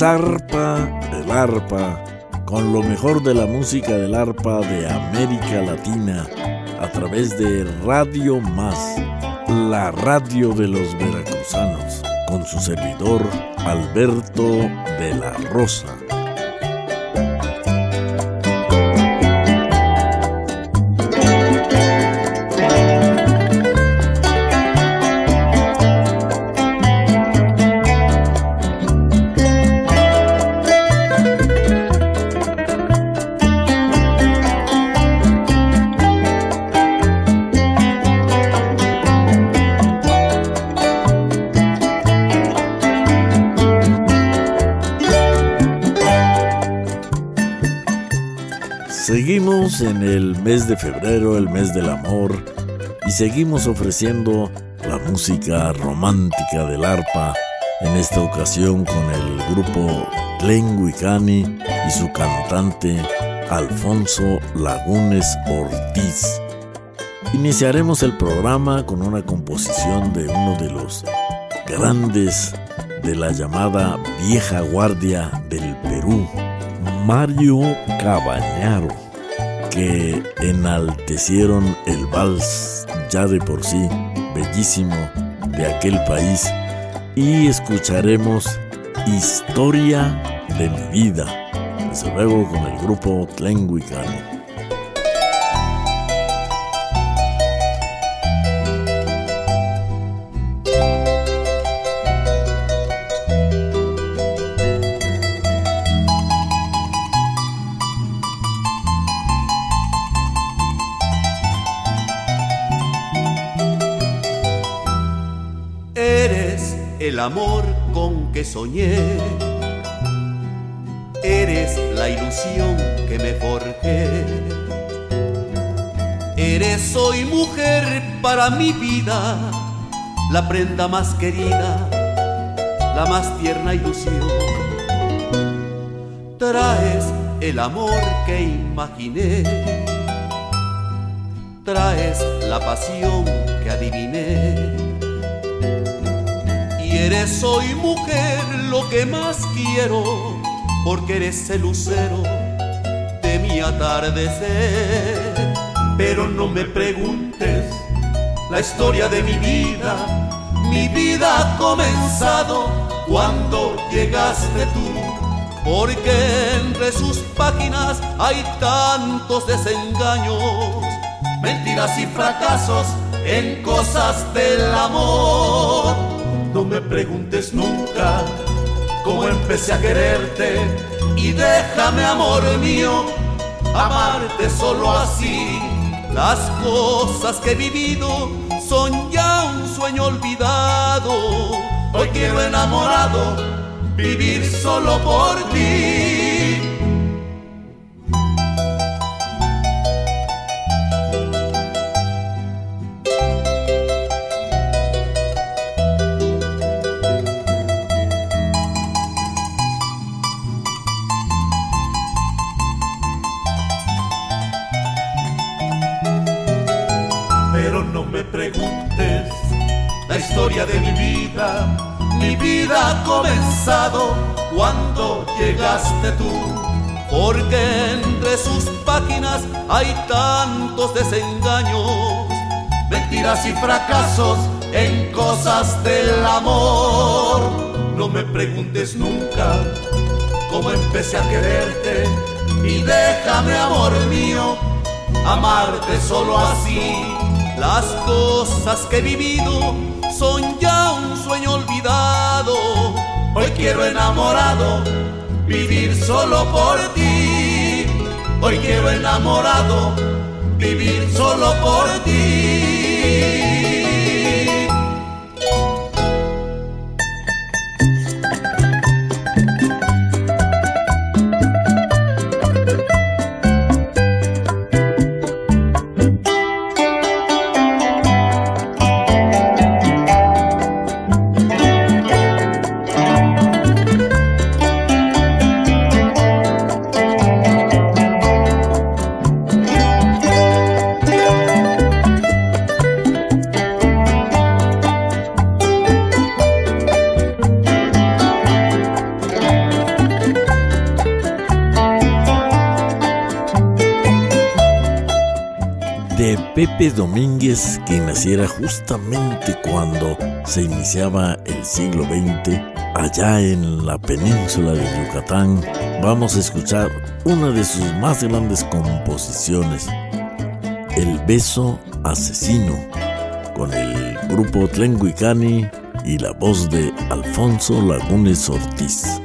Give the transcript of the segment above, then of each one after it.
Zarpa el arpa, con lo mejor de la música del arpa de América Latina, a través de Radio Más, la radio de los veracruzanos, con su servidor Alberto de la Rosa. Seguimos en el mes de febrero, el mes del amor, y seguimos ofreciendo la música romántica del arpa, en esta ocasión con el grupo Tlenguicani y su cantante Alfonso Lagunes Ortiz. Iniciaremos el programa con una composición de uno de los grandes de la llamada vieja guardia del Perú, Mario Cabañaro, que enaltecieron el vals ya de por sí bellísimo de aquel país y escucharemos Historia de mi vida, desde luego con el grupo Tlenguicani. Amor con que soñé. Eres la ilusión que me forjé. Eres hoy mujer para mi vida, la prenda más querida, la más tierna ilusión. Traes el amor que imaginé, traes la pasión que adiviné eres hoy mujer lo que más quiero, porque eres el lucero de mi atardecer. Pero no me preguntes la historia de mi vida, mi vida ha comenzado cuando llegaste tú, porque entre sus páginas hay tantos desengaños, mentiras y fracasos en cosas del amor no me preguntes nunca cómo empecé a quererte y déjame, amor mío, amarte solo así. Las cosas que he vivido son ya un sueño olvidado. Hoy quiero enamorado vivir solo por ti. Porque entre sus páginas hay tantos desengaños, mentiras y fracasos en cosas del amor. No me preguntes nunca cómo empecé a quererte y déjame, amor mío, amarte solo así. Las cosas que he vivido son ya un sueño olvidado. Hoy quiero enamorado vivir solo por ti. Hoy quiero enamorado vivir solo por ti. Pepe Domínguez, que naciera justamente cuando se iniciaba el siglo XX, allá en la península de Yucatán, vamos a escuchar una de sus más grandes composiciones, El beso asesino, con el grupo Tlenguicani y la voz de Alfonso Lagunes Ortiz.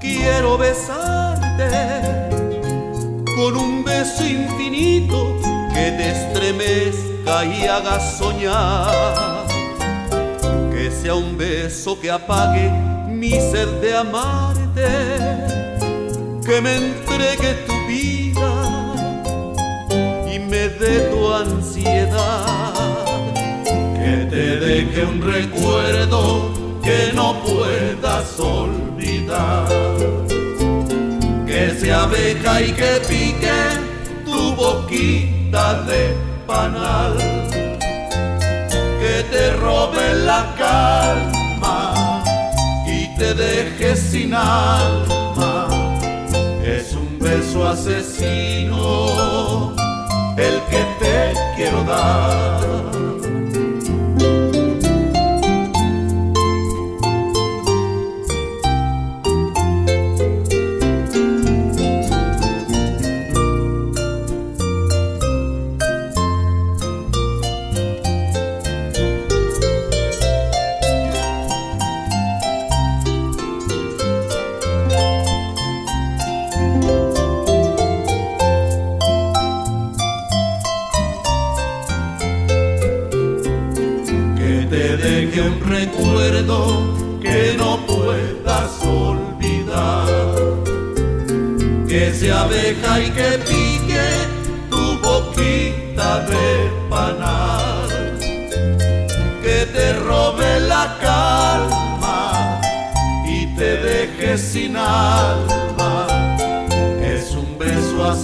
Quiero besarte con un beso infinito que te estremezca y haga soñar. Que sea un beso que apague mi sed de amarte, que me entregue tu vida y me dé tu ansiedad, que te deje un recuerdo que no puedas olvidar. Que se abeja y que pique tu boquita de panal. Que te robe la calma y te deje sin alma. Es un beso asesino el que te quiero dar.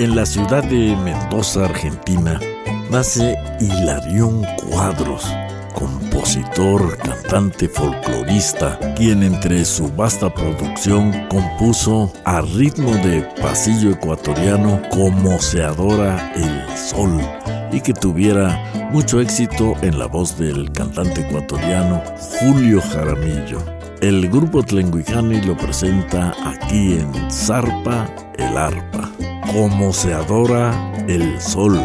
beso asesino. ciudad de Mendoza, Argentina, nace Hilarión Cuadros, compositor, cantante, folclorista, quien entre su vasta producción compuso a ritmo de pasillo ecuatoriano como se adora el sol y que tuviera mucho éxito en la voz del cantante ecuatoriano Julio Jaramillo. El grupo Tlenguicani lo presenta aquí en Zarpa el Arpa cómo se adora el sol.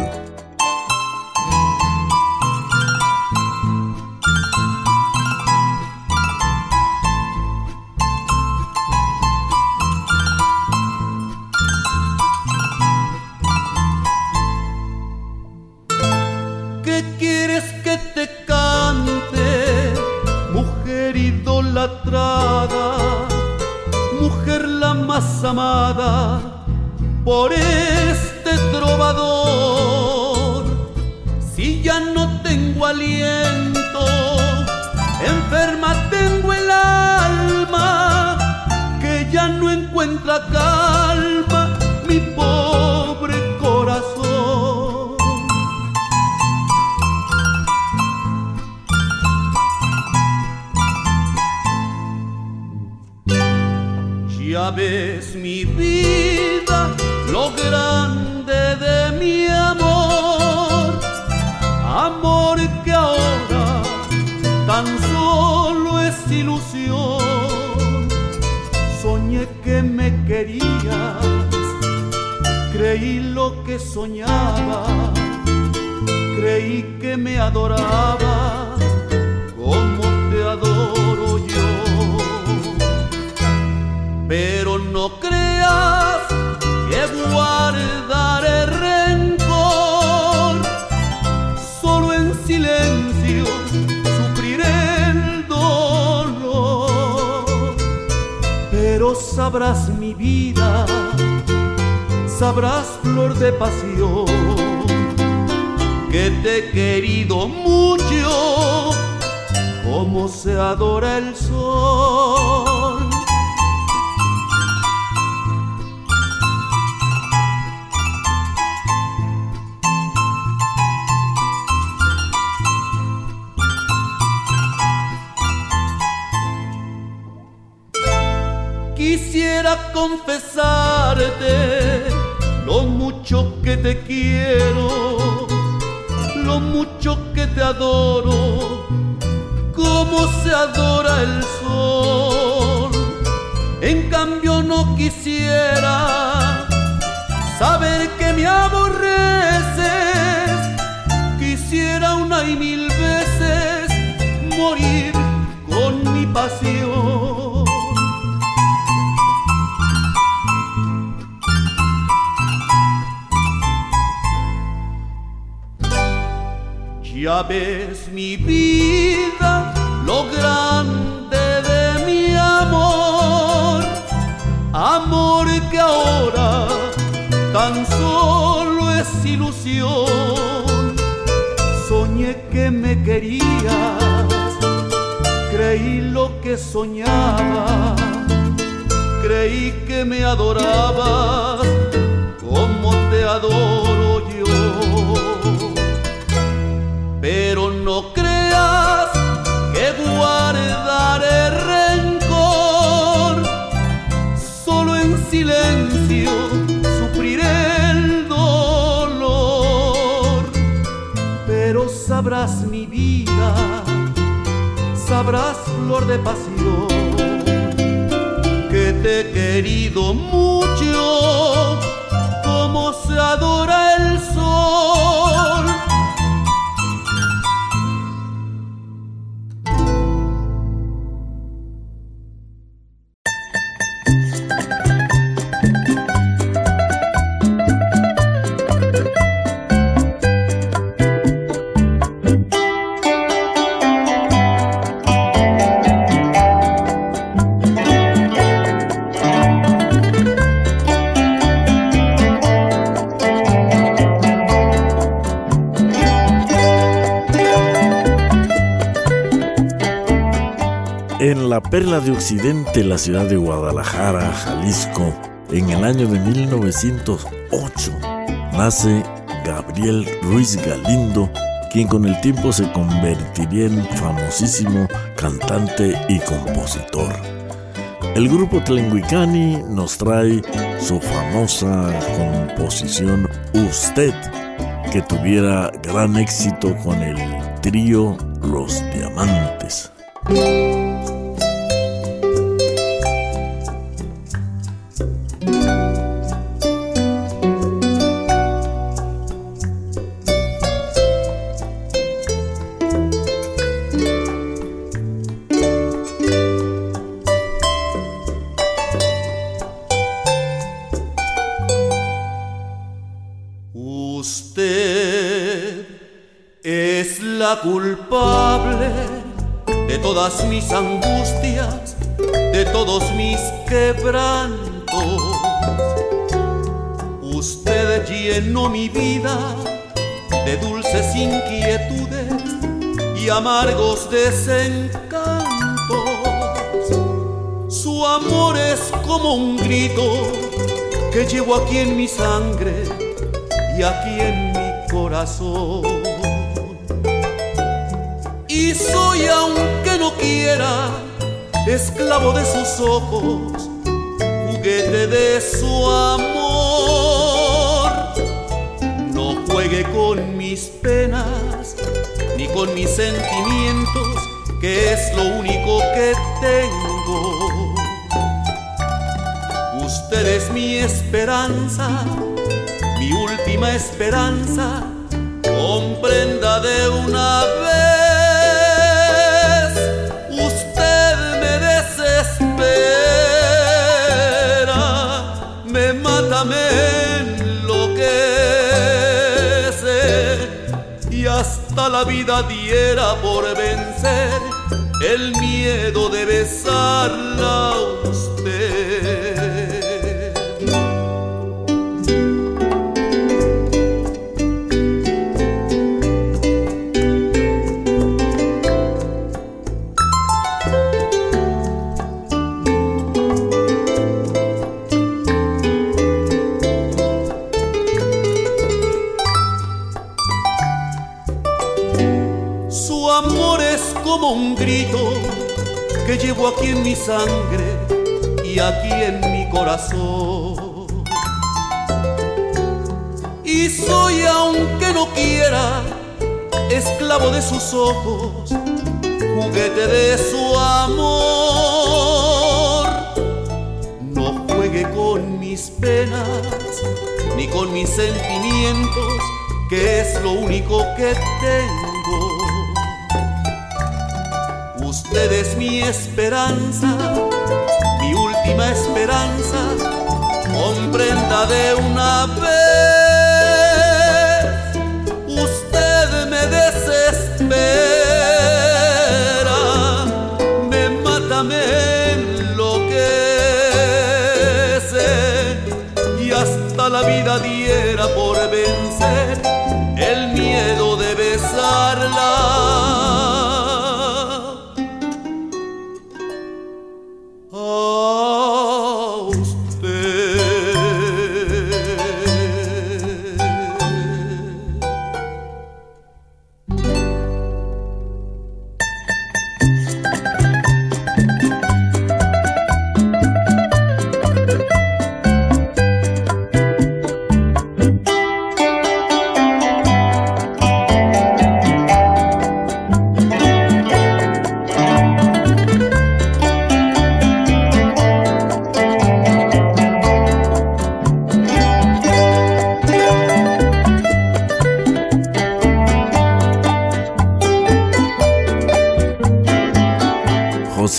¿Qué quieres que te por este trovador. Si ya no tengo aliento, enferma tengo el alma, que ya no encuentra calma Que me querías, creí lo que soñaba, creí que me adorabas como te adoro yo. Pero no creas que guardaré sabrás mi vida, sabrás flor de pasión, que te he querido mucho, como se adora el sol. Confesarte lo mucho que te quiero, lo mucho que te adoro, como se adora el sol. En cambio no quisiera saber que me aborreces, Ya ves mi vida, lo grande de mi amor, amor que ahora tan solo es ilusión. Soñé que me querías, creí lo que soñaba, creí que me adorabas como te adoro sabrás flor de pasión, que te he querido mucho, perla de Occidente, la ciudad de Guadalajara, Jalisco, en el año de 1908, nace Gabriel Ruiz Galindo, quien con el tiempo se convertiría en famosísimo cantante y compositor. El grupo Tlenguicani nos trae su famosa composición Usted, que tuviera gran éxito con el trío Los Diamantes. Mis angustias, de todos mis quebrantos. Usted llenó mi vida de dulces inquietudes y amargos desencantos. Su amor es como un grito que llevo aquí en mi sangre y aquí en mi corazón. Y soy, aunque no quiera, esclavo de sus ojos, juguete de su amor. No juegue con mis penas ni con mis sentimientos, que es lo único que tengo. Usted es mi esperanza, mi última esperanza, comprenda de una vez la vida diera por vencer el miedo de besarla a usted. Llevo aquí en mi sangre y aquí en mi corazón. Y soy, aunque no quiera, esclavo de sus ojos, juguete de su amor. No juegue con mis penas ni con mis sentimientos, que es lo único que tengo Usted es mi esperanza, mi última esperanza, comprenda de una vez. Usted me desespera, me mata, me enloquece y hasta la vida diera por vencer el miedo de besarla.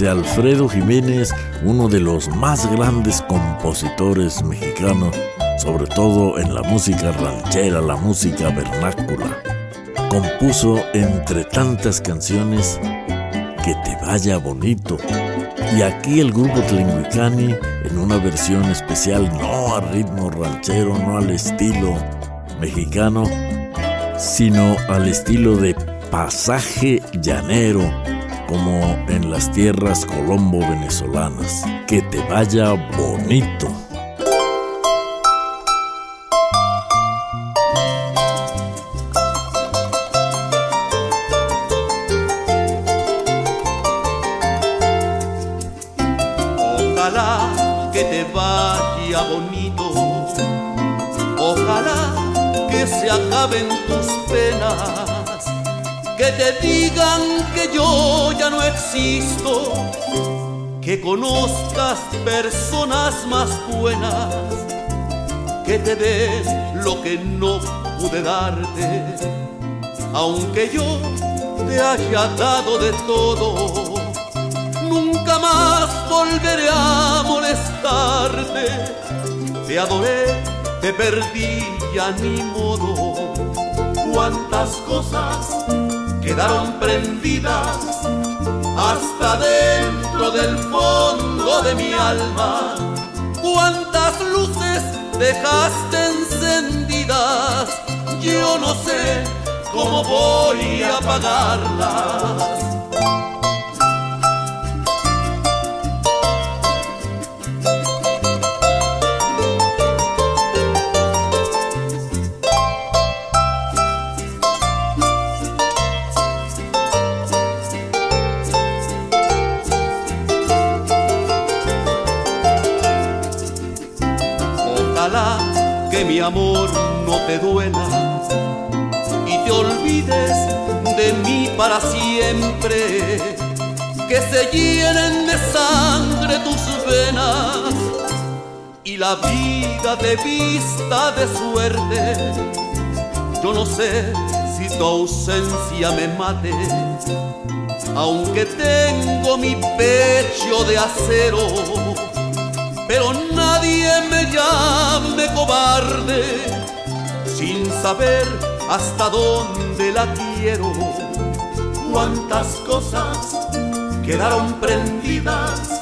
Alfredo Jiménez, uno de los más grandes compositores mexicanos, sobre todo en la música ranchera, la música vernácula. Compuso entre tantas canciones Que te vaya bonito. Y aquí el grupo Tlenguicani en una versión especial, no a ritmo ranchero, no al estilo mexicano, sino al estilo de pasaje llanero como en las tierras colombo venezolanas. Que te vaya bonito. Ojalá que te vaya bonito. Ojalá que se acaben tus penas que te digan que yo ya no existo, que conozcas personas más buenas, que te den lo que no pude darte, aunque yo te haya dado de todo. Nunca más volveré a molestarte, te adoré, te perdí, ya ni modo. Cuántas cosas quedaron prendidas hasta dentro del fondo de mi alma. ¿Cuántas luces dejaste encendidas? Yo no sé cómo voy a apagarlas. De mí para siempre, que se llenen de sangre tus venas y la vida te vista de suerte. Yo no sé si tu ausencia me mate, aunque tengo mi pecho de acero pero nadie me llame cobarde sin saber hasta dónde la quiero. Cuántas cosas quedaron prendidas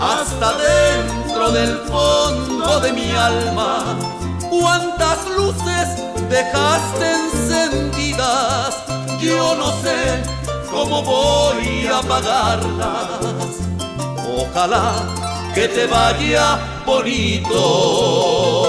hasta dentro del fondo de mi alma. Cuántas luces dejaste encendidas, yo no sé cómo voy a apagarlas. Ojalá que te vaya bonito.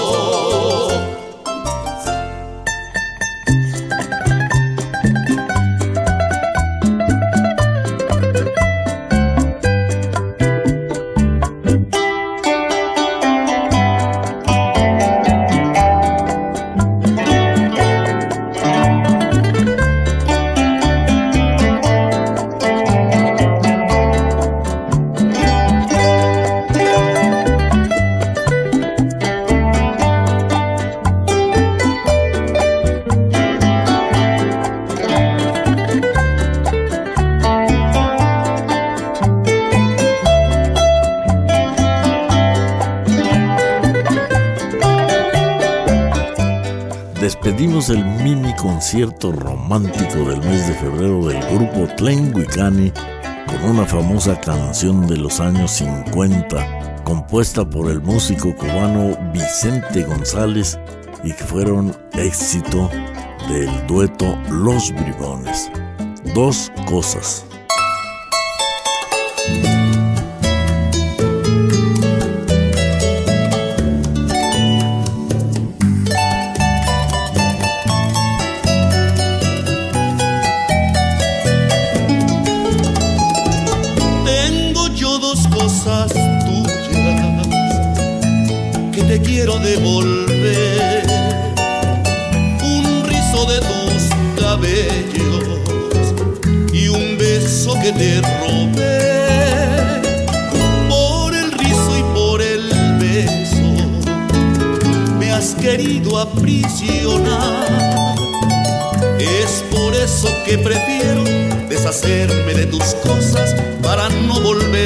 Concierto romántico del mes de febrero del grupo Tlenguicani con una famosa canción de los años 50 compuesta por el músico cubano Vicente González y que fueron éxito del dueto Los Bribones. Dos cosas. Te robé por el rizo y por el beso. Me has querido aprisionar. Es por eso que prefiero deshacerme de tus cosas para no volverte